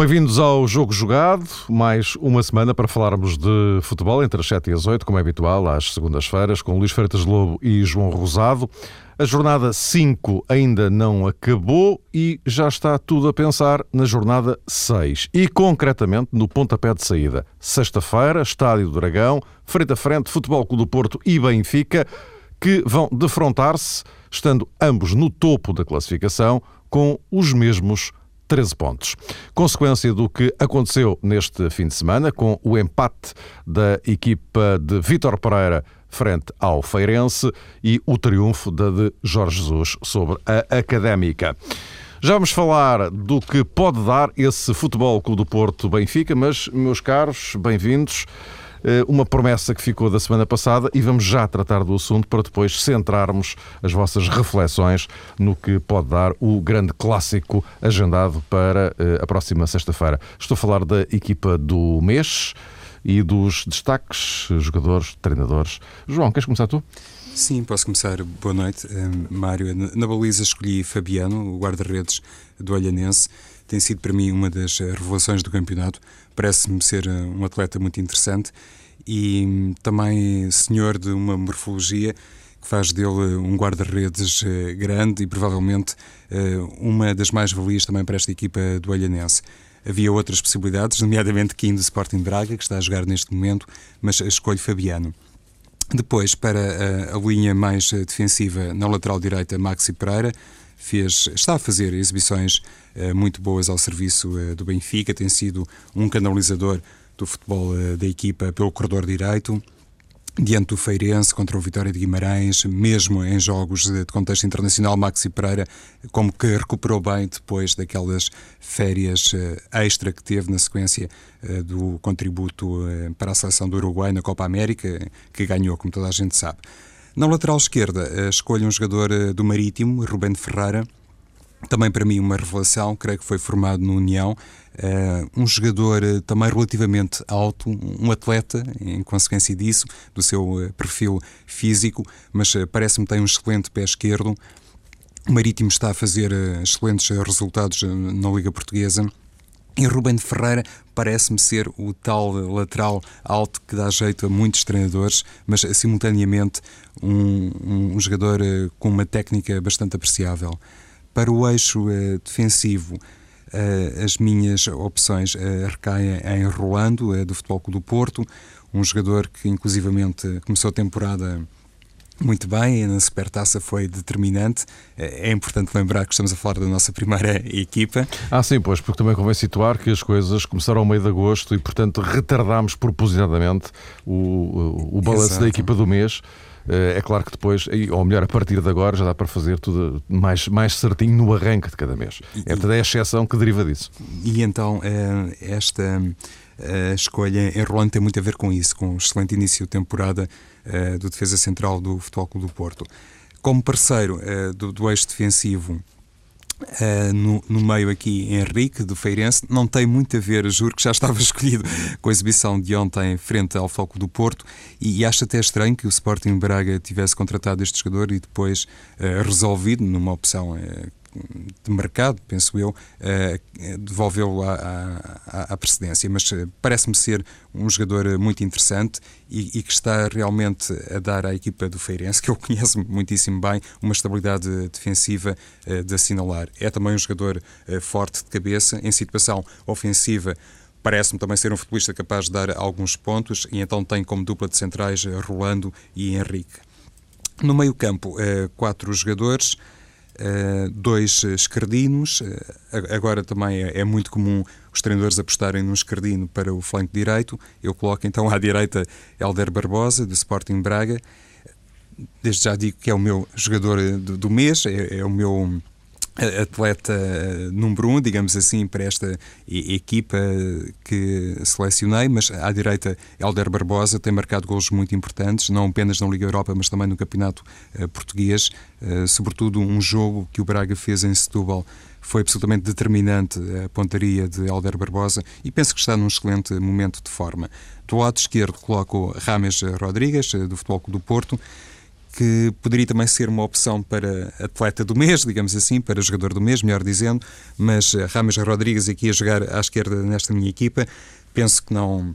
Bem-vindos ao Jogo Jogado, mais uma semana para falarmos de futebol entre as 7 e as 8, como é habitual, às segundas-feiras, com Luís Freitas Lobo e João Rosado. A jornada 5 ainda não acabou e já está tudo a pensar na jornada 6 e concretamente no pontapé de saída. Sexta-feira, Estádio do Dragão, frente a frente, Futebol Clube do Porto e Benfica, que vão defrontar-se, estando ambos no topo da classificação, com os mesmos 13 pontos. Consequência do que aconteceu neste fim de semana, com o empate da equipa de Vítor Pereira frente ao Feirense e o triunfo da de Jorge Jesus sobre a Académica. Já vamos falar do que pode dar esse Futebol Clube do Porto Benfica, mas, meus caros, bem-vindos. Eh, uma promessa que ficou da semana passada e vamos já tratar do assunto para depois centrarmos as vossas reflexões no que pode dar o grande clássico agendado para eh, a próxima sexta-feira. Estou a falar da equipa do mês e dos destaques, jogadores, treinadores. João, queres começar tu? Sim, posso começar. Boa noite, eh, Mário. Na baliza escolhi Fabiano, o guarda-redes do Olhanense. Tem sido para mim uma das revelações do campeonato parece-me ser eh, um atleta muito interessante e hum, também senhor de uma morfologia que faz dele um guarda-redes eh, grande e provavelmente eh, uma das mais-valias também para esta equipa do Olhanense. Havia outras possibilidades, nomeadamente Kim do Sporting Braga, que está a jogar neste momento, mas escolho Fabiano. Depois, para a, a linha mais defensiva, na lateral direita, Maxi Pereira, fez, está a fazer exibições muito boas ao serviço uh, do Benfica, tem sido um canalizador do futebol uh, da equipa pelo corredor direito. Diante do Feirense contra o Vitória de Guimarães, mesmo em jogos de contexto internacional, Maxi Pereira, como que recuperou bem depois daquelas férias extra que teve na sequência do contributo para a seleção do Uruguai na Copa América, que ganhou, como toda a gente sabe. Na lateral esquerda, eh, escolho um jogador eh, do Marítimo, Rubén Ferreira. Também para mim uma revelação, creio que foi formado no União. Uh, um jogador uh, também relativamente alto, um atleta, em consequência disso, do seu uh, perfil físico, mas parece-me tem um excelente pé esquerdo. O Marítimo está a fazer excelentes resultados na Liga Portuguesa e Ruben Ferreira parece-me ser o tal lateral alto que dá jeito a muitos treinadores, mas simultaneamente um, um jogador com uma técnica bastante apreciável. Para o eixo uh, defensivo, uh, as minhas opções recaem em Rolando, do Futebol Clube do Porto, um jogador que inclusivamente começou a temporada muito bem, na Supertaça foi determinante. É, importante lembrar que estamos a falar da nossa primeira equipa. Ah, sim, pois, porque também convém situar que as coisas começaram ao meio de agosto e, portanto, retardámos propositadamente o, o balanço da equipa do mês. Eh, é claro que depois, ou melhor, a partir de agora, já dá para fazer tudo mais, mais certinho no arranque de cada mês. É, é a exceção que deriva disso. E então, eh, esta a escolha em Rolando tem muito a ver com isso, com o excelente início de temporada do defesa central do Futebol Clube do Porto. Como parceiro do, do eixo defensivo, Uh, no, no, meio aqui Henrique do Feirense não tem muito a ver, juro que já estava escolhido com a exibição de ontem frente ao Foco do Porto e, e acho até estranho que o Sporting Braga tivesse contratado este jogador e depois uh, resolvido numa opção uh, de mercado, penso eu, uh, devolveu-o à, à, à, precedência. Mas uh, parece-me ser um jogador muito interessante e, e, que está realmente a dar à equipa do Feirense, que eu conheço muitíssimo bem, uma estabilidade defensiva de assinalar. É também um jogador forte de cabeça, em situação ofensiva. Parece-me também ser um futebolista capaz de dar alguns pontos e então tem como dupla de centrais Rolando e Henrique. No meio-campo, quatro jogadores. Uh, dois escardinos. Uh, agora também é, é, muito comum os treinadores apostarem num escardino para o flanco direito. Eu coloco então à direita Helder Barbosa, do Sporting Braga. Desde já digo que é o meu jogador do, do mês, é, é o meu atleta número um, digamos assim, para esta equipa que selecionei, mas à direita Helder Barbosa tem marcado golos muito importantes, não apenas na Liga Europa, mas também no Campeonato uh, Português, uh, sobretudo um jogo que o Braga fez em Setúbal foi absolutamente determinante a pontaria de Helder Barbosa e penso que está num excelente momento de forma. Do lado esquerdo coloco Rames Rodrigues, do Futebol Clube do Porto, que poderia também ser uma opção para atleta do mês, digamos assim, para jogador do mês, melhor dizendo, mas Rames Rodrigues aqui a jogar à esquerda nesta minha equipa, penso que não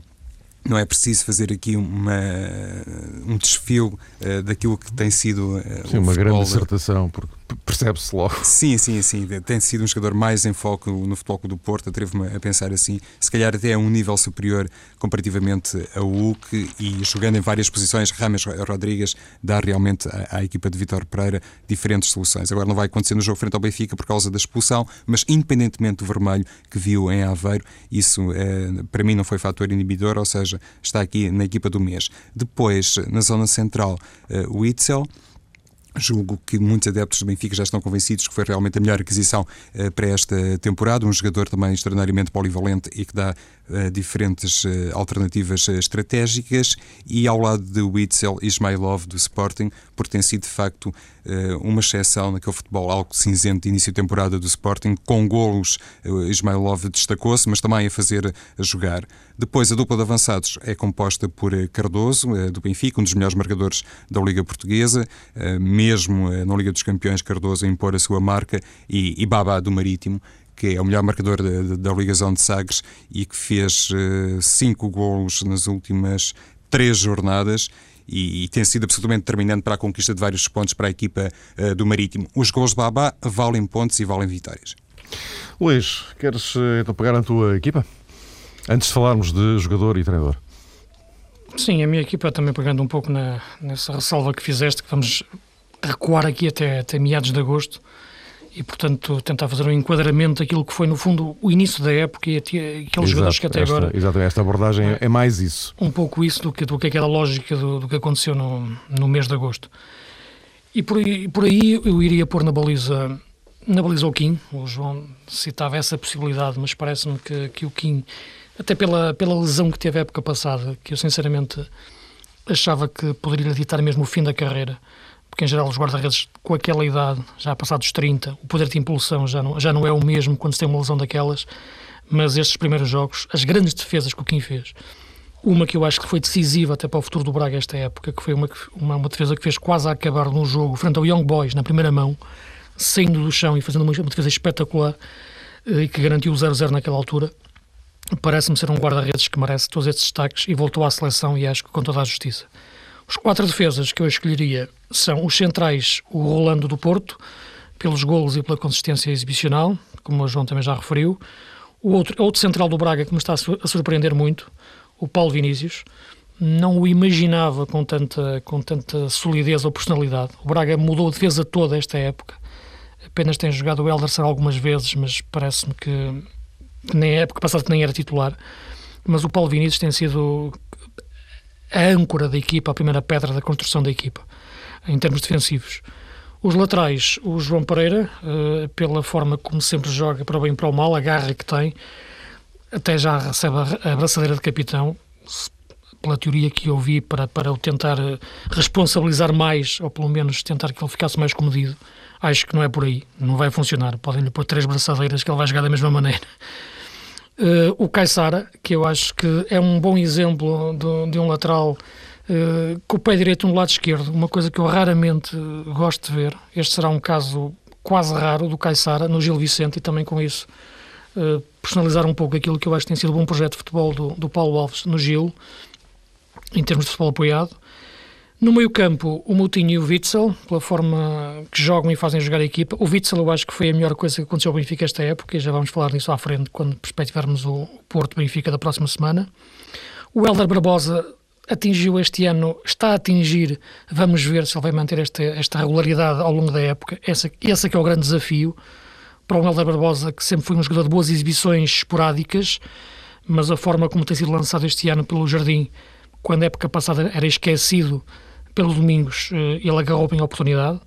não é preciso fazer aqui uma, um desfile uh, daquilo que tem sido uh, sim, uma grande dissertação, porque percebe-se logo. Sim, sim, sim. Tem sido um jogador mais em foco no Futebol do Porto, atrevo-me a pensar assim. Se calhar até a um nível superior comparativamente ao Hulk e jogando em várias posições, Rames Rodrigues dá realmente à, à equipa de Vitor Pereira diferentes soluções. Agora não vai acontecer no jogo frente ao Benfica por causa da expulsão, mas independentemente do vermelho que viu em Aveiro, isso eh, para mim não foi fator inibidor, ou seja, está aqui na equipa do mês. Depois, na zona central, eh, o Itzel Julgo que muitos adeptos do Benfica já estão convencidos que foi realmente a melhor aquisição uh, para esta temporada. Um jogador também extraordinariamente polivalente e que dá uh, diferentes uh, alternativas estratégicas. E ao lado de Witzel Ismailov do Sporting, porque tem sido de facto uma exceção naquele futebol algo cinzento de início de temporada do Sporting. Com golos, Ismailov destacou-se, mas também a fazer a jogar. Depois, a dupla de avançados é composta por Cardoso, do Benfica, um dos melhores marcadores da Liga Portuguesa mesmo eh, na Liga dos Campeões, Cardoso a impor a sua marca e, e Baba do Marítimo, que é o melhor marcador da, da Ligação de Sagres e que fez uh, cinco golos nas últimas três jornadas e, e, tem sido absolutamente determinante para a conquista de vários pontos para a equipa uh, do Marítimo. Os gols de Babá valem pontos e valem vitórias. Luís, queres então pegar na tua equipa? Antes de falarmos de jogador e treinador. Sim, a minha equipa também pegando um pouco na, nessa ressalva que fizeste, que vamos recuar aqui até, até meados de agosto e, portanto, tentar fazer um enquadramento daquilo que foi, no fundo, o início da época e aqueles Exato, jogadores que até esta, agora. Exatamente, esta abordagem é, é mais isso. Um pouco isso do que, do que é a lógica do, do que aconteceu no, no mês de agosto. E por aí, por aí eu iria pôr na baliza, na baliza o Kim. O João citava essa possibilidade, mas parece-me que, que o Kim, até pela, pela lesão que teve a época passada, que eu sinceramente achava que poderia ditar mesmo o fim da carreira porque em geral os guarda-redes com aquela idade, já passados 30, o poder de impulsão já não, já não é o mesmo quando se tem uma lesão daquelas, mas estes primeiros jogos, as grandes defesas que o Kim fez, uma que eu acho que foi decisiva até para o futuro do Braga esta época, que foi uma, uma, uma defesa que fez quase a acabar no jogo frente ao Young Boys, na primeira mão, saindo do chão e fazendo uma, uma defesa espetacular eh, e que garantiu o 0-0 naquela altura, parece-me ser um guarda-redes que merece todos estes destaques e voltou à seleção e acho que com toda a justiça. Os quatro defesas que eu escolheria são os centrais, o Rolando do Porto, pelos golos e pela consistência exibicional, como o João também já referiu. O outro, outro central do Braga que me está a surpreender muito, o Paulo Vinícius. Não o imaginava com tanta, com tanta solidez ou personalidade. O Braga mudou a defesa toda esta época. Apenas tem jogado o Elderson algumas vezes, mas parece-me que, que nem época passada nem era titular. Mas o Paulo Vinícius tem sido a âncora da equipa, a primeira pedra da construção da equipa, em termos defensivos. Os laterais, o João Pereira, uh, pela forma como sempre joga, para o bem e para o mal, a garra que tem, até já recebe a abraçadeira de capitão, pela teoria que eu vi, para, para o tentar eh, responsabilizar mais, ou pelo menos tentar que ele ficasse mais comedido. Acho que não é por aí, não vai funcionar. Podem-lhe pôr três braçadeiras que ele vai jogar da mesma maneira. Uh, o Caissara, que eu acho que é um bom exemplo de, de um lateral uh, com o pé direito no lado esquerdo, uma coisa que eu raramente gosto de ver. Este será um caso quase raro do Caissara no Gil Vicente e também com isso uh, personalizar um pouco aquilo que eu acho que tem sido um bom projeto de futebol do, do Paulo Alves no Gil, em termos de futebol apoiado. No meio campo, o Moutinho e o Witzel, pela forma que jogam e fazem jogar a equipa. O Witzel eu acho que foi a melhor coisa que aconteceu ao Benfica esta época e já vamos falar disso à frente quando perspectivarmos o Porto-Benfica da próxima semana. O Helder Barbosa atingiu este ano, está a atingir, vamos ver se ele vai manter esta, esta regularidade ao longo da época. Essa, esse é que é o grande desafio para o Helder Barbosa, que sempre foi um jogador de boas exibições esporádicas, mas a forma como tem sido lançado este ano pelo Jardim, quando a época passada era esquecido pelo Domingos eh, ele agarrou bem a oportunidade.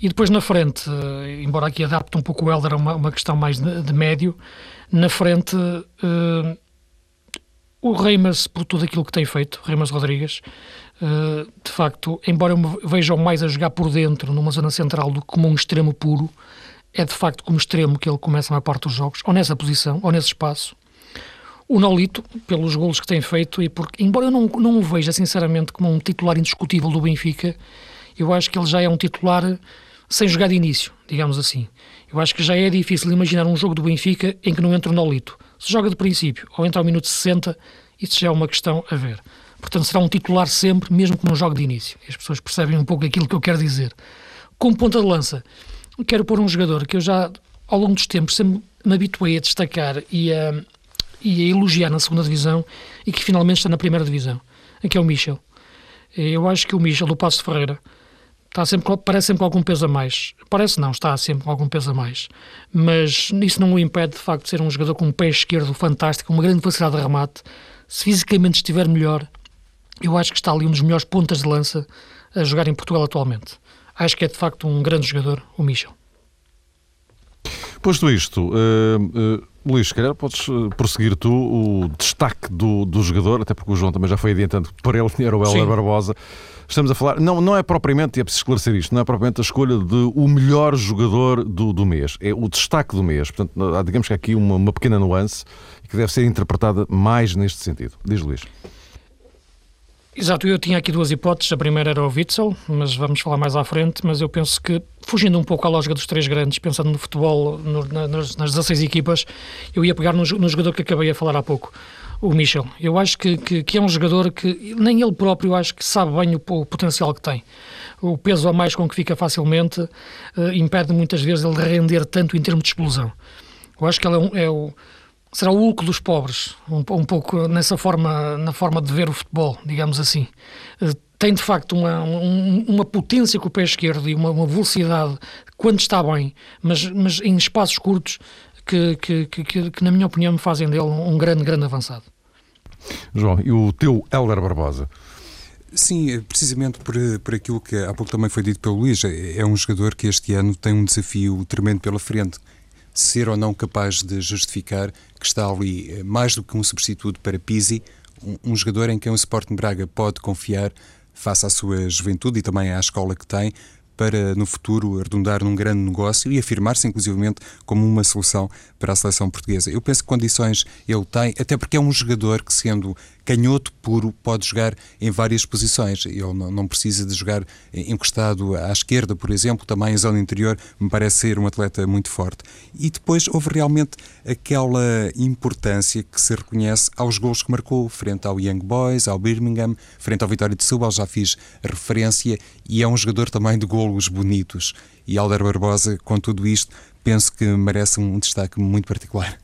E depois na frente, eh, embora aqui adapte um pouco o Helder a uma, uma questão mais de, de, médio, na frente uh, o Reimers, por tudo aquilo que tem feito, Reimers Rodrigues, uh, de facto, embora eu me veja mais a jogar por dentro, numa zona central, do que como um extremo puro, é de facto como extremo que ele começa a maior parte dos jogos, ou nessa posição, ou nesse espaço, o Nolito, pelos golos que tem feito, e porque, embora eu não, não o veja sinceramente como um titular indiscutível do Benfica, eu acho que ele já é um titular sem jogar de início, digamos assim. Eu acho que já é difícil imaginar um jogo do Benfica em que não entra o Nolito. Se joga de princípio ou entra ao minuto 60, isso já é uma questão a ver. Portanto, será um titular sempre, mesmo que não jogue de início. As pessoas percebem um pouco aquilo que eu quero dizer. Como ponta de lança, quero pôr um jogador que eu já, ao longo dos tempos, sempre me habituei a destacar e a, e a elogiar na segunda divisão e que finalmente está na primeira divisão, que é o Michel. Eu acho que o Michel, do Passo Ferreira, está sempre, parece sempre com algum peso a mais. Parece não, está sempre com algum peso a mais. Mas isso não o impede, de facto, de ser um jogador com um pé esquerdo fantástico, uma grande facilidade de remate. Se fisicamente estiver melhor, eu acho que está ali um dos melhores pontas de lança a jogar em Portugal atualmente. Acho que é, de facto, um grande jogador, o Michel. Posto isto, uh, uh, Luís, se calhar podes prosseguir tu o destaque do, do jogador, até porque o João também já foi adiantando para ele era o Helder Barbosa. Estamos a falar, não, não é propriamente, e é preciso esclarecer isto, não é propriamente a escolha de o melhor jogador do, do mês, é o destaque do mês. Portanto, há, digamos que há aqui uma, uma pequena nuance que deve ser interpretada mais neste sentido. Diz Luís. Exato, eu tinha aqui duas hipóteses. A primeira era o Witzel, mas vamos falar mais à frente. Mas eu penso que, fugindo um pouco à lógica dos três grandes, pensando no futebol, no, nas, nas 16 equipas, eu ia pegar no, no, jogador que acabei a falar há pouco, o Michel. Eu acho que, que, que, é um jogador que nem ele próprio acho que sabe bem o, o potencial que tem. O peso a mais com que fica facilmente uh, impede muitas vezes ele de render tanto em termos de explosão. Eu acho que ele é, um, é o será o Hulk dos pobres, um, um, pouco nessa forma, na forma de ver o futebol, digamos assim. Eh, tem de facto uma, um, uma potência com o pé esquerdo e uma, uma, velocidade quando está bem, mas, mas em espaços curtos que, que, que, que, na minha opinião, me fazem dele um grande, grande avançado. João, e o teu Helder Barbosa? Sim, é precisamente por, por aquilo que há pouco também foi dito pelo Luís, é, é um jogador que este ano tem um desafio tremendo pela frente ser ou não capaz de justificar que está ali eh, mais do que um substituto para Pizzi, um, um jogador em quem o Sporting Braga pode confiar face à sua juventude e também à escola que tem, para no futuro arredondar num grande negócio e afirmar-se inclusivamente como uma solução para a seleção portuguesa. Eu penso que condições ele tem, até porque é um jogador que sendo canhoto puro pode jogar em várias posições. Ele não, precisa de jogar encostado à esquerda, por exemplo, também em zona interior, me parece ser um atleta muito forte. E depois houve realmente aquela importância que se reconhece aos gols que marcou, frente ao Young Boys, ao Birmingham, frente ao Vitória de Setúbal, já fiz referência, e é um jogador também de golos bonitos. E Alder Barbosa, com tudo isto, penso que merece um destaque muito particular.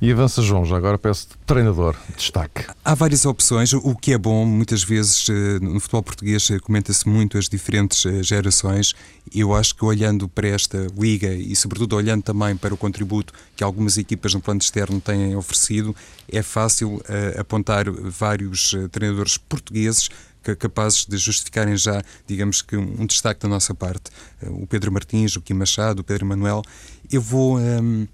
E avança, João, já agora peço treinador, destaque. Há várias opções, o que é bom, muitas vezes eh, no futebol português eh, comenta-se muito as diferentes eh, gerações. Eu acho que olhando para esta liga e, sobretudo, olhando também para o contributo que algumas equipas no plano externo têm oferecido, é fácil apontar vários treinadores portugueses capazes de justificarem já, digamos que, um destaque da nossa parte. O Pedro Martins, o Kim Machado, o Pedro Manuel. Eu vou. Um,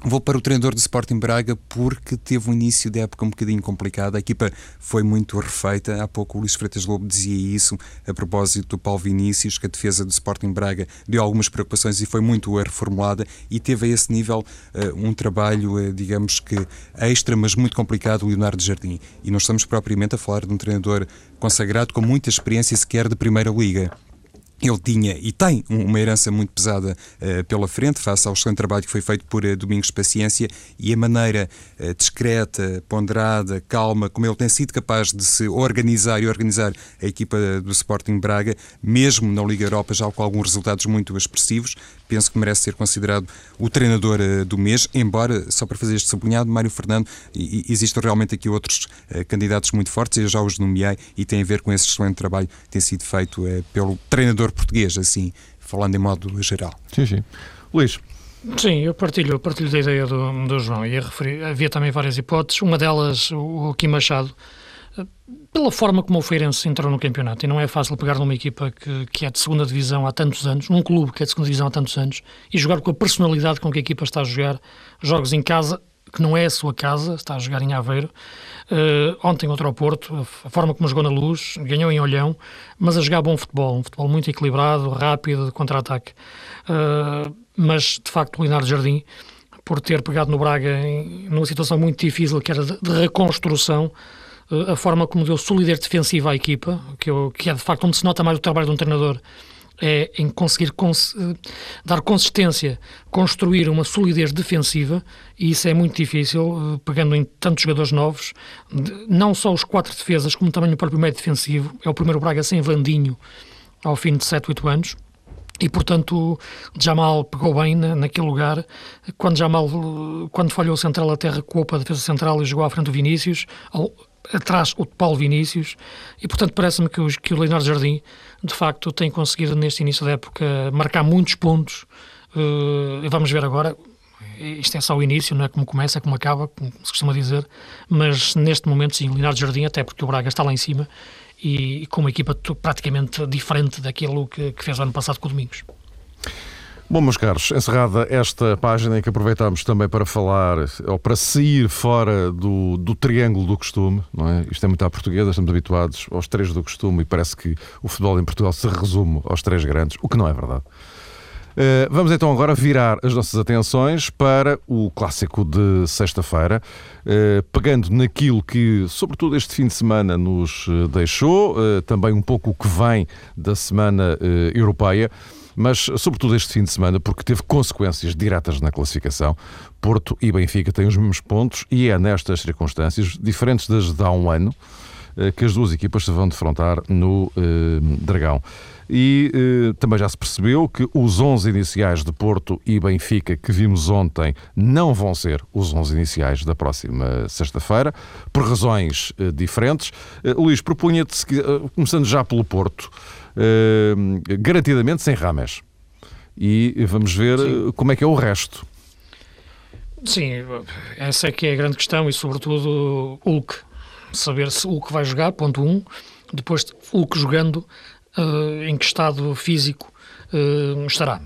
Vou para o treinador do Sporting Braga porque teve um início de época um bocadinho complicado. A equipa foi muito refeita. Há pouco o Luís Freitas Lobo dizia isso a propósito do Paulo Vinícius, que a defesa do Sporting Braga deu algumas preocupações e foi muito reformulada e teve a esse nível uh, um trabalho, uh, digamos que extra, mas muito complicado, o Leonardo Jardim. E não estamos propriamente a falar de um treinador consagrado com muita experiência sequer de Primeira Liga ele tinha e tem uma herança muito pesada uh, pela frente, face ao excelente trabalho que foi feito por uh, Domingos Paciência e a maneira uh, discreta, ponderada, calma, como ele tem sido capaz de se organizar e organizar a equipa do Sporting Braga, mesmo na Liga Europa, já com alguns resultados muito expressivos, penso que merece ser considerado o treinador do mês, embora, só para fazer este sublinhado, Mário Fernando, e, e existem realmente aqui outros candidatos muito fortes, eu já os nomeei, e tem a ver com esse excelente trabalho que tem sido feito pelo treinador português, assim, falando em modo geral. Sim, sim. Luís. Sim, eu partilho, partilho da ideia do, do João. e referir, havia também várias hipóteses. Uma delas, o Kim Machado, pela forma como o Feirense entrou no campeonato. E não é fácil pegar numa equipa que, que é de segunda divisão há tantos anos, num clube que é de segunda divisão há tantos anos, e jogar com a personalidade com que a equipa está a jogar jogos em casa, que não é a sua casa, está a jogar em Aveiro. Uh, ontem contra o Porto, a forma como jogou na luz, ganhou em olhão, mas a jogar bom futebol, um futebol muito equilibrado, rápido, de contra-ataque. Uh, mas, de facto, o Leonardo Jardim, por ter pegado no Braga em, numa situação muito difícil, que era de, de reconstrução, a forma como deu solidez defensiva à equipa, que, eu, que é de facto onde se nota mais o trabalho de um treinador, é em conseguir cons dar consistência, construir uma solidez defensiva, e isso é muito difícil, pegando em tantos jogadores novos, não só os quatro defesas, como também o próprio meio defensivo. É o primeiro Braga sem Vandinho ao fim de 7, 8 anos. E, portanto, Jamal pegou bem na, naquele lugar. Quando Jamal, quando falhou o central, até recuou para a defesa central e jogou à frente do Vinícius, atrás o Paulo Vinícius. E, portanto, parece-me que, que o Leonardo Jardim, de facto, tem conseguido, neste início da época, marcar muitos pontos. Uh, vamos ver agora. Isto é só o início, não é como começa, é como acaba, como se costuma dizer. Mas, neste momento, sim, o Leonardo Jardim, até porque o Braga está lá em cima, e, e com uma equipa praticamente diferente daquilo que, que fez o ano passado com o Domingos. Bom, meus caros, encerrada esta página em que aproveitamos também para falar, ou para sair fora do, do triângulo do costume, não é? Isto é muito à portuguesa, estamos habituados aos três do costume e parece que o futebol em Portugal se resume aos três grandes, o que não é verdade. Eh, vamos então agora virar as nossas atenções para o clássico de sexta-feira, uh, pegando naquilo que, sobretudo, este fim de semana nos eh, deixou, também um pouco o que vem da semana europeia mas sobretudo este fim de semana, porque teve consequências diretas na classificação. Porto e Benfica têm os mesmos pontos e é nestas circunstâncias, diferentes das de há um ano, que as duas equipas se vão defrontar no Dragão. E eh, também já se percebeu que os 11 iniciais de Porto e Benfica que vimos ontem não vão ser os 11 iniciais da próxima sexta-feira, por razões eh, diferentes. Eh, Luís, propunha-te, eh, começando já pelo Porto, eh, garantidamente sem Rames. E vamos ver Sim. como é que é o resto. Sim, essa é que é a grande questão e, sobretudo, Hulk. Saber se Hulk vai jogar, ponto 1. Um. Depois, Hulk jogando, uh, em que estado físico uh, estará.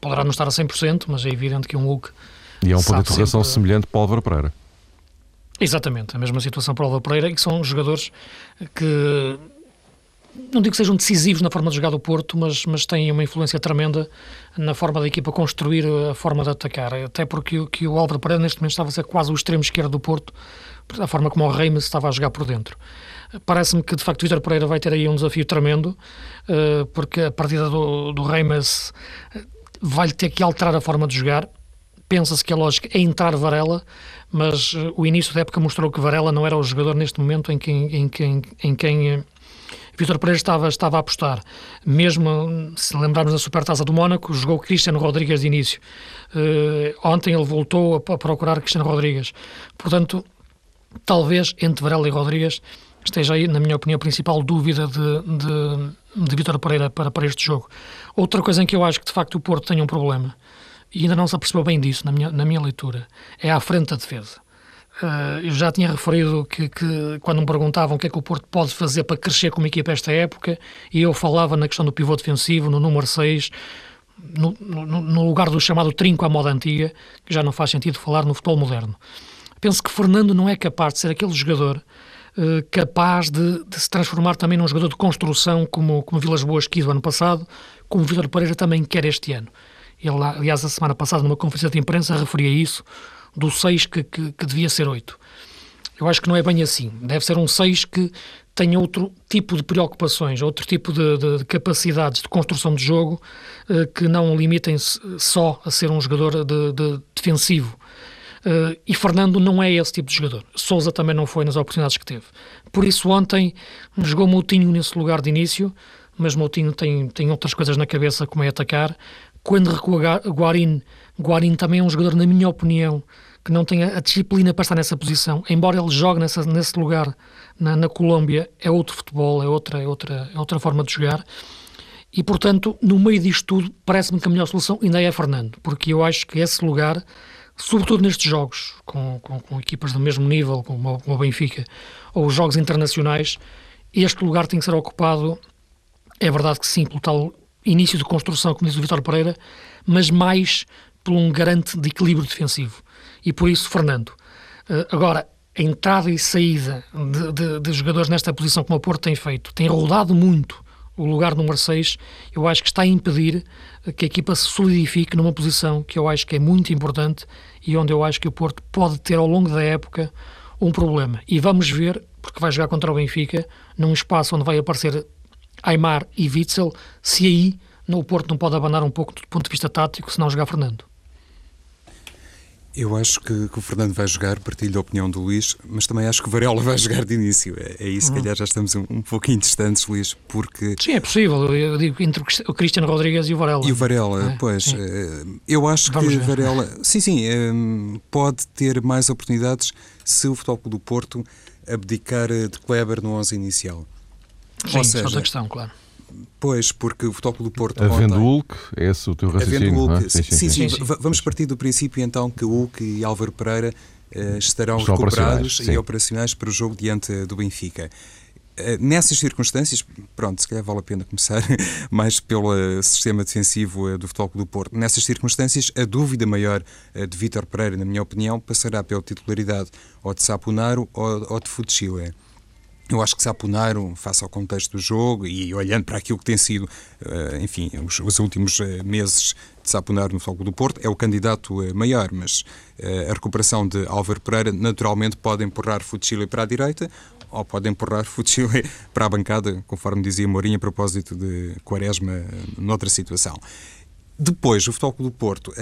Poderá não estar a 100%, mas é evidente que um Hulk. E é um ponto de interrogação sempre... semelhante para o Álvaro Pereira. Exatamente, a mesma situação para o Álvaro Pereira, e que são jogadores que não digo que sejam decisivos na forma de jogar do Porto, mas, mas têm uma influência tremenda na forma da equipa construir a forma de atacar. Até porque que o Álvaro Pereira neste momento estava a ser quase o extremo esquerdo do Porto, a forma como o Reims estava a jogar por dentro. Parece-me que, de facto, Vitor Pereira vai ter aí um desafio tremendo, eh, porque a partida do, do Reimers eh, vai ter que alterar a forma de jogar. Pensa-se que a lógica é entrar Varela, mas eh, o início da época mostrou que Varela não era o jogador neste momento em quem, em quem, em quem Vitor Pereira estava, estava a apostar. Mesmo se lembrarmos da Supertaça do Mónaco, jogou Cristiano Rodrigues de início. Uh, ontem ele voltou a, a procurar Cristiano Rodrigues. Portanto, talvez entre Varela e Rodrigues esteja aí, na minha opinião, a principal dúvida de, de, de Vitor Pereira para, para este jogo. Outra coisa em que eu acho que de facto o Porto tem um problema, e ainda não se apercebeu bem disso na minha, na minha leitura, é à frente da defesa. Uh, eu já tinha referido que, que, quando me perguntavam o que é que o Porto pode fazer para crescer como equipa esta época, e eu falava na questão do pivô defensivo, no número 6, no, no, no, lugar do chamado trinco à moda antiga, que já não faz sentido falar no futebol moderno. Penso que Fernando não é capaz de ser aquele jogador eh, capaz de, de, se transformar também num jogador de construção como, como Vilas Boas quis o ano passado, como Vitor Pereira também quer este ano. Ele, aliás, a semana passada, numa conferência de imprensa, referia isso, do 6 que, que, que, devia ser 8. Eu acho que não é bem assim. Deve ser um 6 que tenha outro tipo de preocupações, outro tipo de, de, de capacidades de construção de jogo eh, que não limitem-se só a ser um jogador de, defensivo. Uh, e Fernando não é esse tipo de jogador. Souza também não foi nas oportunidades que teve. Por isso, ontem jogou Moutinho nesse lugar de início, mas Moutinho tem, tem outras coisas na cabeça, como é atacar. Quando recua Guarin, Guarin também é um jogador, na minha opinião, que não tem a disciplina para estar nessa posição. Embora ele jogue nessa, nesse lugar na, na Colômbia, é outro futebol, é outra, é, outra, é outra forma de jogar. E, portanto, no meio disto tudo, parece-me que a melhor solução ainda é Fernando, porque eu acho que esse lugar sobretudo nestes jogos, com, com, com equipas do mesmo nível, como o Benfica, ou os jogos internacionais, este lugar tem que ser ocupado, é verdade que sim, pelo tal início de construção, como diz o Vitor Pereira, mas mais por um garante de equilíbrio defensivo. E por isso, Fernando. Eh, agora, a entrada e saída de, de, de jogadores nesta posição, como o Porto tem feito, tem rodado muito o lugar número 6, eu acho que está a impedir que a equipa se solidifique numa posição que eu acho que é muito importante e onde eu acho que o Porto pode ter ao longo da época um problema. E vamos ver, porque vai jogar contra o Benfica, num espaço onde vai aparecer Aymar e Witzel, se aí no Porto não pode abanar um pouco do ponto de vista tático, se não jogar Fernando. Eu acho que, que, o Fernando vai jogar, partilho da opinião do Luís, mas também acho que o Varela vai jogar de início. É, é isso, se uhum. calhar já estamos um, um pouquinho distantes, Luís, porque... Sim, é possível. Eu digo entre o Cristiano Rodrigues e o Varela. E o Varela, é, pois. Sim. Eh, eu acho Vamos que ver. Varela... Sim, sim, eh, pode ter mais oportunidades se o Futebol do Porto abdicar de Kleber no 11 inicial. Sim, Ou seja, questão, claro. Pois, porque o Futebol do Porto. Havendo ontem, Hulk, é esse o teu raciocínio? Havendo Hulk, é? sim, sim, sim, sim, Vamos partir do princípio então que Hulk e Álvaro Pereira uh, estarão Estão recuperados e operacionais para o jogo diante do Benfica. Uh, nessas circunstâncias, pronto, se calhar vale a pena começar mais pelo sistema defensivo do Futebol do Porto. Nessas circunstâncias, a dúvida maior de Vítor Pereira, na minha opinião, passará pela titularidade ou de Saponaro ou, ou de Futchile. Eu acho que Saponaro, face ao contexto do jogo e olhando para aquilo que tem sido, eh, enfim, os, os últimos eh, meses de Saponaro no Fogo do Porto, é o candidato eh, maior, mas a recuperação de Álvaro Pereira naturalmente pode empurrar Futsile para a direita ou pode empurrar Futsile para a bancada, conforme dizia Mourinho a propósito de Quaresma noutra situação. Depois, o Futebol do Porto,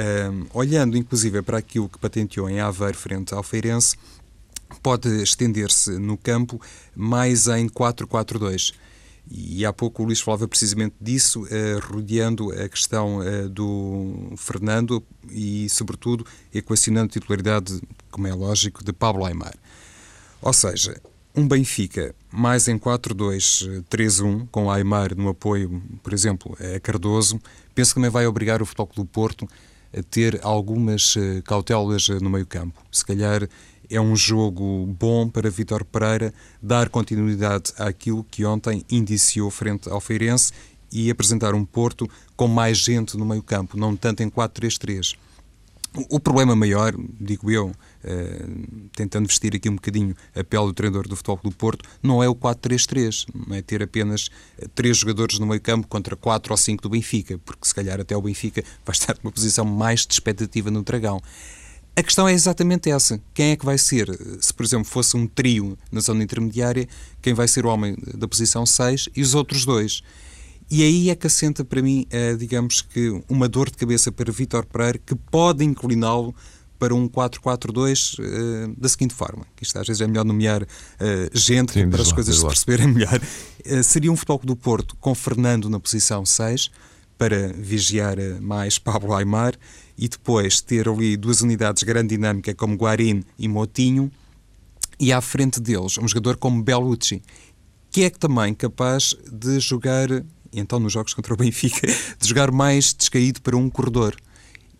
olhando inclusive para aquilo que patenteou em Aveiro frente ao Feirense, pode estender-se no campo mais em 4-4-2. E há pouco o Luís falava precisamente disso, eh, rodeando a questão eh, do Fernando e, sobretudo, equacionando a titularidade, como é lógico, de Pablo Aymar. Ou seja, um Benfica mais em 4-2-3-1, com Aymar no apoio, por exemplo, a Cardoso, penso que também vai obrigar o Futebol do Porto a ter algumas eh, cautelas no meio campo. Se calhar é um jogo bom para Vitor Pereira dar continuidade àquilo que ontem indiciou frente ao Feirense e apresentar um Porto com mais gente no meio campo, não tanto em 4-3-3. O problema maior, digo eu, eh, tentando vestir aqui um bocadinho a pele do treinador do futebol do Porto, não é o 4-3-3, não é ter apenas eh, três jogadores no meio campo contra quatro ou cinco do Benfica, porque se calhar até o Benfica vai estar numa posição mais de expectativa no Dragão. A questão é exatamente essa. Quem é que vai ser? Se, por exemplo, fosse um trio na zona intermediária, quem vai ser o homem da posição 6 e os outros dois? E aí é que assenta para mim, eh, digamos que, uma dor de cabeça para Vítor Pereira que pode incliná-lo para um 4-4-2 uh, eh, da seguinte forma, que isto às vezes é melhor nomear uh, gente Sim, para as lá, coisas se perceberem melhor. Uh, seria um futebol do Porto com Fernando na posição 6 para vigiar mais Pablo Aymar e depois ter ali duas unidades de grande dinâmica como Guarin e Motinho e à frente deles um jogador como Bellucci, que é também capaz de jogar, então nos jogos contra o Benfica, de jogar mais descaído para um corredor.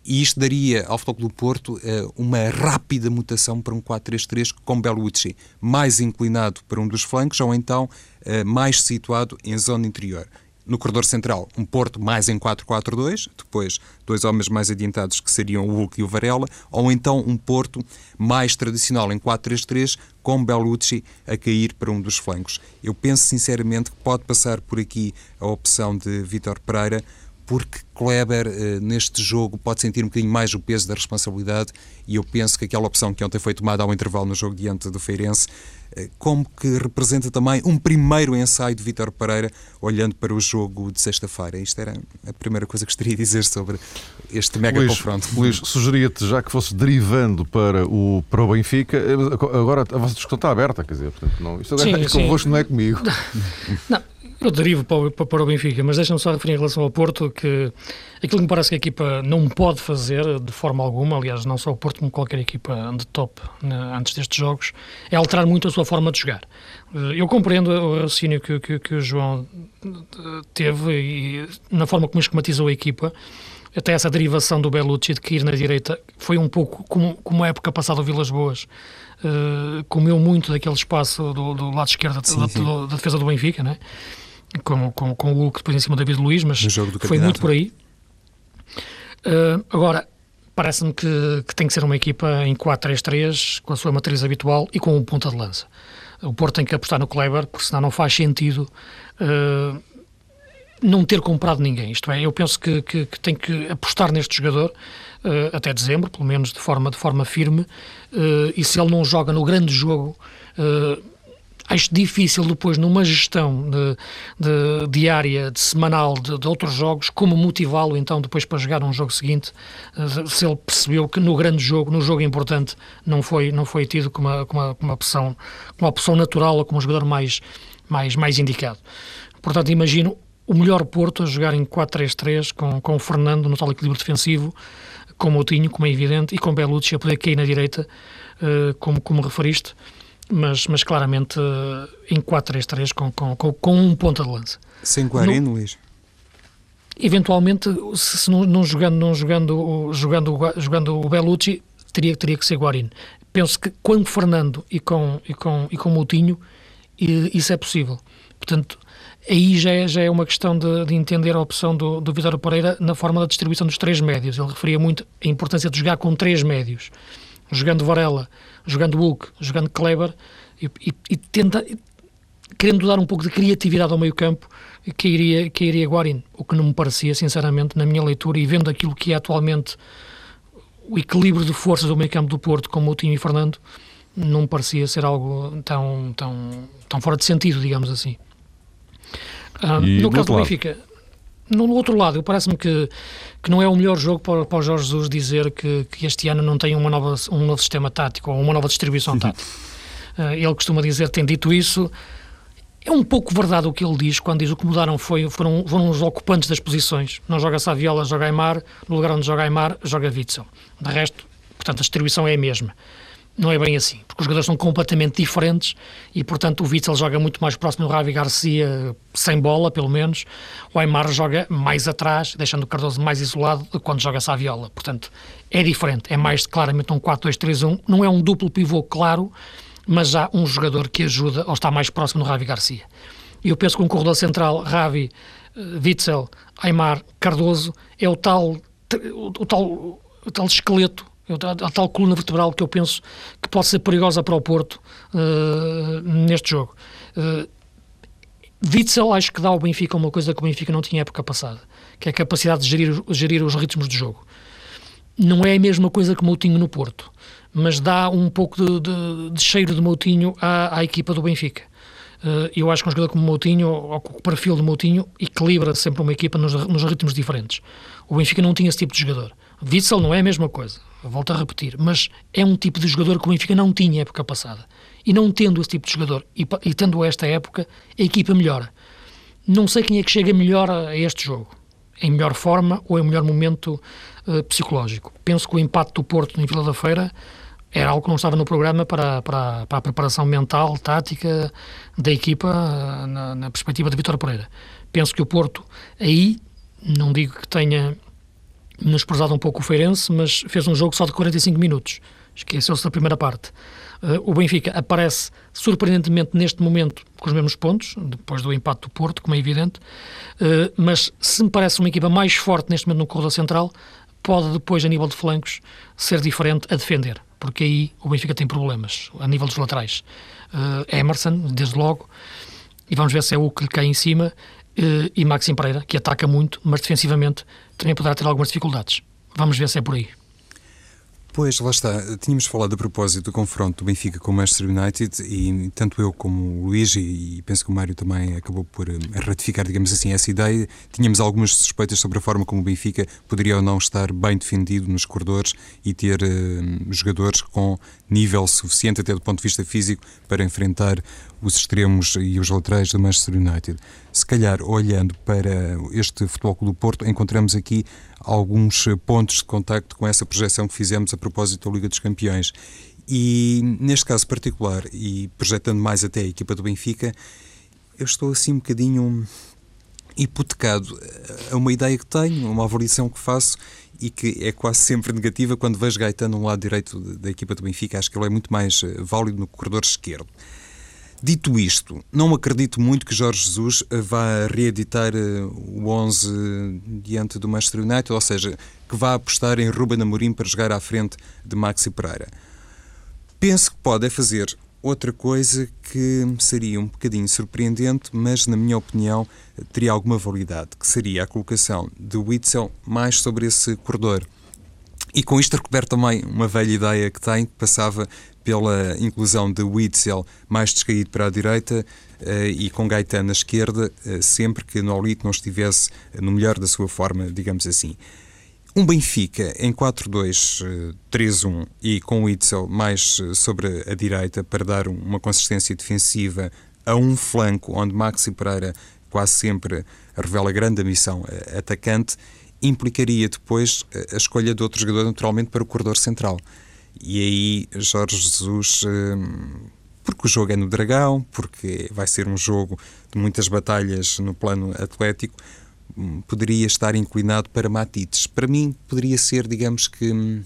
E isto daria ao Futebol do Porto eh, uma rápida mutação para um 4-3-3 com Bellucci, mais inclinado para um dos flancos ou então eh, mais situado em zona interior no corredor central, um Porto mais em 4-4-2, depois dois homens mais adiantados que seriam o Hulk e o Varela, ou então um Porto mais tradicional em 4-3-3, com Bellucci a cair para um dos flancos. Eu penso sinceramente que pode passar por aqui a opção de Vítor Pereira, porque Kleber, eh, neste jogo, pode sentir um bocadinho mais o peso da responsabilidade e eu penso que aquela opção que ontem foi tomada ao intervalo no jogo diante do Feirense, como que representa também um primeiro ensaio de Vítor Pereira, olhando para o jogo de sexta-feira. Isto era a primeira coisa que gostaria de dizer sobre este mega Luís, confronto. Luís, sugeria-te, já que fosse derivando para o, para o Benfica, eh, agora a vossa discussão está aberta, quer dizer, portanto, não, isto agora sim, é convosco, não é comigo. Não, eu derivo para o, para o Benfica, mas deixa-me só referir em relação ao Porto que aquilo que me parece que a equipa não pode fazer de forma alguma, aliás, não só o Porto como qualquer equipa de top né, antes destes jogos, é alterar muito a sua forma de jogar. Eh, eu compreendo o raciocínio que, que, que o João teve e na forma como esquematizou a equipa, até essa derivação do Belucci de cair na direita foi um pouco como, como a época passada o Vilas Boas. Uh, comeu muito daquele espaço do, do lado esquerdo sim, da, sim. Da, da, defesa do Benfica, né? Com, com, com o Hulk depois em cima do David Luiz, mas foi muito por aí. Uh, agora, parece-me que, que, tem que ser uma equipa em 4-3-3, com a sua matriz habitual e com um ponta de lança. O Porto tem que apostar no Kleber, porque senão não faz sentido uh, não ter comprado ninguém. Isto é, eu penso que, que, que tem que apostar neste jogador uh, até dezembro, pelo menos de forma, de forma firme, e se ele não joga no grande jogo, acho difícil depois, numa gestão de, de diária, de semanal de, de outros jogos, como motivá-lo então depois para jogar um jogo seguinte, se ele percebeu que no grande jogo, no jogo importante, não foi, não foi tido como uma, como uma, uma, opção, como uma opção natural ou como um jogador mais, mais, mais indicado. Portanto, imagino o melhor Porto a jogar em 4-3-3 com, com o Fernando no tal equilíbrio defensivo, com Moutinho, como é evidente, e com Belucci a poder cair na direita, uh, como, como referiste, mas, mas claramente uh, em 4-3-3 com, com, com, com, um ponta de lança. Sem Guarino, Luís? Eventualmente, se, se não, não, jogando, não jogando, jogando, jogando o Belucci, teria, teria que ser Guarino. Penso que com Fernando e com, e com, e com Moutinho, isso é possível. Portanto, aí já é, já é uma questão de, de entender a opção do, do Vitório Pereira na forma da distribuição dos três médios. Ele referia muito a importância de jogar com três médios, jogando Varela, jogando Hulk, jogando Kleber e, e, e tenta, querendo dar um pouco de criatividade ao meio campo, que iria, que iria Guarin, o que não me parecia, sinceramente, na minha leitura e vendo aquilo que é atualmente o equilíbrio de forças do meio campo do Porto com Moutinho e Fernando, não me parecia ser algo tão, tão, tão fora de sentido, digamos assim. Ah, no caso do Benfica, no, no, outro lado, parece-me que, que não é o melhor jogo para, para o Jorge Jesus dizer que, que este ano não tem uma nova, um novo sistema tático ou uma nova distribuição uhum. tática. Uh, ele costuma dizer, tem dito isso. É um pouco verdade o que ele diz quando diz o que mudaram foi, foram, foram os ocupantes das posições. Não joga Saviola, joga Aymar. No lugar onde joga Aymar, joga Witzel. De resto, portanto, a distribuição é a mesma não é bem assim, porque os jogadores são completamente diferentes e, portanto, o Witzel joga muito mais próximo do Ravi Garcia, sem bola, pelo menos. O Aymar joga mais atrás, deixando o Cardoso mais isolado quando joga Saviola. Portanto, é diferente, é mais claramente um 4-2-3-1. Não é um duplo pivô claro, mas já um jogador que ajuda ou está mais próximo do Ravi Garcia. E eu penso que um corredor central, Ravi, eh, Witzel, Aymar, Cardoso, é o tal, o tal, o tal esqueleto a, tal coluna vertebral que eu penso que pode ser perigosa para o Porto uh, neste jogo. Uh, Witzel acho que dá ao Benfica uma coisa que o Benfica não tinha época passada, que é a capacidade de gerir, gerir os ritmos de jogo. Não é a mesma coisa que Moutinho no Porto, mas dá um pouco de, de, de cheiro de Moutinho à, à equipa do Benfica. Uh, eu acho que um jogador como Moutinho, ou com o perfil de Moutinho, equilibra sempre uma equipa nos, nos ritmos diferentes. O Benfica não tinha esse tipo de jogador. Witzel não é a mesma coisa, volto a repetir, mas é um tipo de jogador que o Benfica não tinha época passada. E não tendo esse tipo de jogador e, e tendo esta época, a equipa melhora. Não sei quem é que chega melhor a este jogo, em melhor forma ou em melhor momento uh, psicológico. Penso que o impacto do Porto em Vila da Feira era algo que não estava no programa para, para, para a preparação mental, tática da equipa uh, na, na perspectiva de Vitor Pereira. Penso que o Porto aí, não digo que tenha menosprezado um pouco o Feirense, mas fez um jogo só de 45 minutos. Esqueceu-se da primeira parte. Uh, o Benfica aparece surpreendentemente neste momento com os mesmos pontos, depois do empate do Porto, como é evidente, uh, mas se me parece uma equipa mais forte neste momento no corredor central, pode depois, a nível de flancos, ser diferente a defender, porque aí o Benfica tem problemas a nível dos laterais. Uh, Emerson, desde logo, e vamos ver se é o que lhe cai em cima, e Maxim Pereira, que ataca muito, mas defensivamente também poderá ter algumas dificuldades. Vamos ver se é por aí. Pois, lá está. Tínhamos falado a propósito do confronto do Benfica com o Manchester United e tanto eu como o Luís e penso que o Mário também acabou por eh, ratificar, digamos assim, essa ideia. Tínhamos algumas suspeitas sobre a forma como o Benfica poderia ou não estar bem defendido nos corredores e ter uh, jogadores com nível suficiente, até do ponto de vista físico, para enfrentar os extremos e os laterais do Manchester United. Se calhar, olhando para este Futebol Clube do Porto, encontramos aqui alguns pontos de contacto com essa projeção que fizemos a propósito da Liga dos Campeões. E neste caso particular, e projetando mais até a equipa do Benfica, eu estou assim um bocadinho hipotecado a uma ideia que tenho, uma avaliação que faço e que é quase sempre negativa quando vejo Gaetano no lado direito da equipa do Benfica. Acho que ele é muito mais eh, válido no corredor esquerdo. Dito isto, não acredito muito que Jorge Jesus vá reeditar eh, o 11 diante do Manchester United, ou seja, que vá apostar em Ruben Amorim para jogar à frente de Maxi Pereira. Penso que pode é fazer outra coisa que seria um bocadinho surpreendente, mas na minha opinião teria alguma validade, que seria a colocação de Witzel mais sobre esse corredor. E com isto recupero também uma velha ideia que tem, que passava pela inclusão de Witzel mais descaído para a direita uh, e com Gaetan na esquerda, uh, sempre que Nolito não estivesse no melhor da sua forma, digamos assim. Um Benfica em 4-2-3-1 e com o Itzel mais eh, sobre a direita para dar uma consistência defensiva a um flanco onde Maxi Pereira quase sempre revela grande ambição eh, atacante, implicaria depois eh, a escolha de outro jogador naturalmente para o corredor central. E aí Jorge Jesus, porque o jogo é no Dragão, porque vai ser um jogo de muitas batalhas no plano atlético, poderia estar inclinado para Matites. Para mim, poderia ser, digamos que. Hum,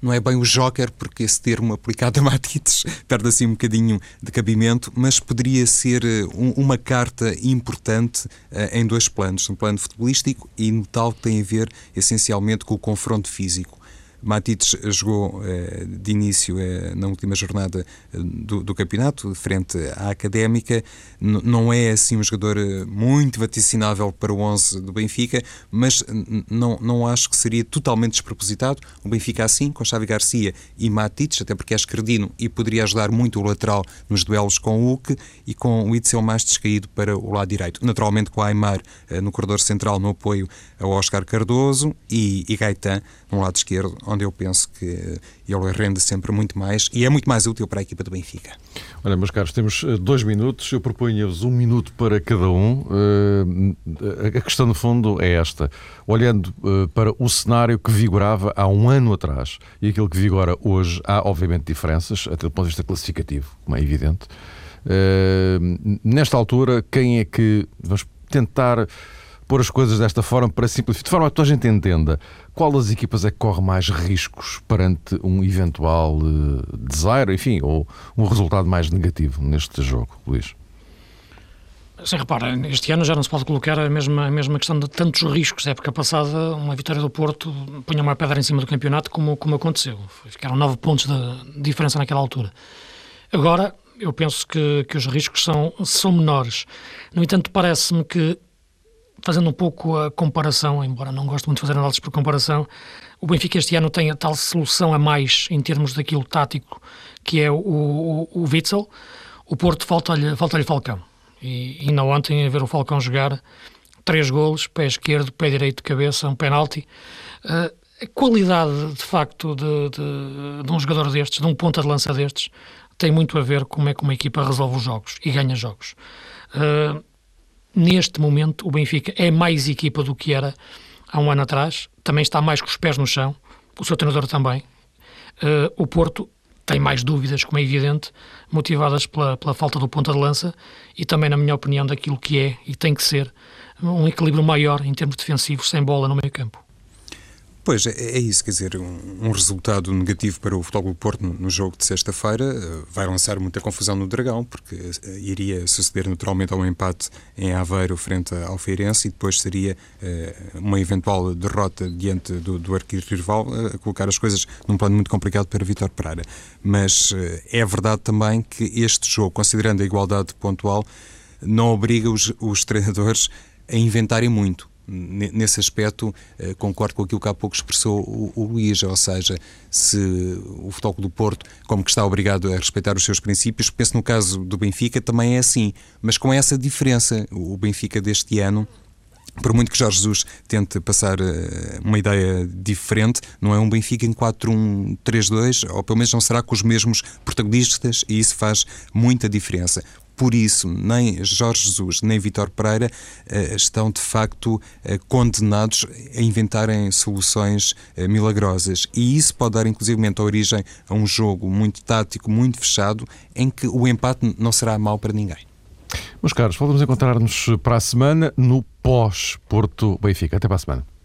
não é bem o Joker, porque esse termo aplicado a Matites perde assim um bocadinho de cabimento, mas poderia ser eh, um, uma carta importante uh, em dois planos, no plano futebolístico e no tal que tem a ver essencialmente com o confronto físico. Matites jogou eh, de início eh, na última jornada eh, do, do campeonato, frente à Académica. Não é assim um jogador muito vaticinável para o 11 do Benfica, mas não, não acho que seria totalmente despropositado. O Benfica assim, com Xavi Garcia e Matites, até porque é esquerdino e poderia ajudar muito o lateral nos duelos com o Uke e com o Itzel mais descaído para o lado direito. Naturalmente com o Aymar no corredor central no apoio ao Oscar Cardoso e, e Gaetan no lado esquerdo, onde eu penso que ele rende sempre muito mais e é muito mais útil para a equipa do Benfica. Olha, meus caros, temos eh, dois minutos, eu proponho-vos um minuto para cada um. Eh, a questão, no fundo, é esta. Olhando eh, para o cenário que vigorava há um ano atrás e aquilo que vigora hoje, há obviamente diferenças, até do ponto de vista classificativo, como é evidente. Nesta altura, quem é que. Vamos tentar pôr as coisas desta forma para simplificar, de forma que toda a gente entenda qual das equipas é que corre mais riscos perante um eventual uh, enfim, ou um resultado mais negativo neste jogo, Luís? Sim, repara, este ano já não se pode colocar a mesma, a mesma questão de tantos riscos. A época passada, uma vitória do Porto punha uma pedra em cima do campeonato, como, como aconteceu. Ficaram nove pontos de diferença naquela altura. Agora, eu penso que, que os riscos são, são menores. No entanto, parece-me que fazendo um pouco a comparação, embora não gosto muito de fazer análises por comparação, o Benfica este ano tem a tal solução a mais em termos daquilo tático que é o, o, o Witzel. O Porto falta-lhe falta Falcão. E ainda ontem, a ver o Falcão jogar, três golos, pé esquerdo, pé direito cabeça, um penalti. Uh, a qualidade, de facto, de, de, de, um jogador destes, de um ponta de lança destes, tem muito a ver com como é que uma equipa resolve os jogos e ganha jogos. Uh, neste momento o Benfica é mais equipa do que era há um ano atrás, também está mais com os pés no chão, o seu treinador também. Uh, o Porto tem mais dúvidas, como é evidente, motivadas pela, pela falta do ponta de lança e também, na minha opinião, daquilo que é e tem que ser um equilíbrio maior em termos defensivos, sem bola no meio campo. Pois, é, é isso, quer dizer, um, um, resultado negativo para o Futebol Porto no, no jogo de sexta-feira eh, vai lançar muita confusão no Dragão, porque uh, iria suceder naturalmente ao empate em Aveiro frente ao Feirense e depois seria uh, uma eventual derrota diante do, do arquirrival uh, a colocar as coisas num plano muito complicado para Vitor Pereira. Mas é verdade também que este jogo, considerando a igualdade pontual, não obriga os, os treinadores a inventarem muito nesse aspecto, eh, concordo com aquilo que há pouco expressou o, Luís, ou seja, se o Futebol do Porto, como que está obrigado a respeitar os seus princípios, penso no caso do Benfica também é assim, mas com essa diferença, o Benfica deste ano por muito que Jorge Jesus tente passar eh, uma ideia diferente, não é um Benfica em 4-1-3-2, ou pelo menos não será com os mesmos protagonistas, e isso faz muita diferença. Por isso, nem Jorge Jesus nem Vitor Pereira eh, estão de facto eh, condenados a inventarem soluções eh, milagrosas. E isso pode dar, inclusive, a origem a um jogo muito tático, muito fechado, em que o empate não será mau para ninguém. Meus caros, voltamos a encontrar-nos para a semana no pós-Porto Benfica. Até para a semana.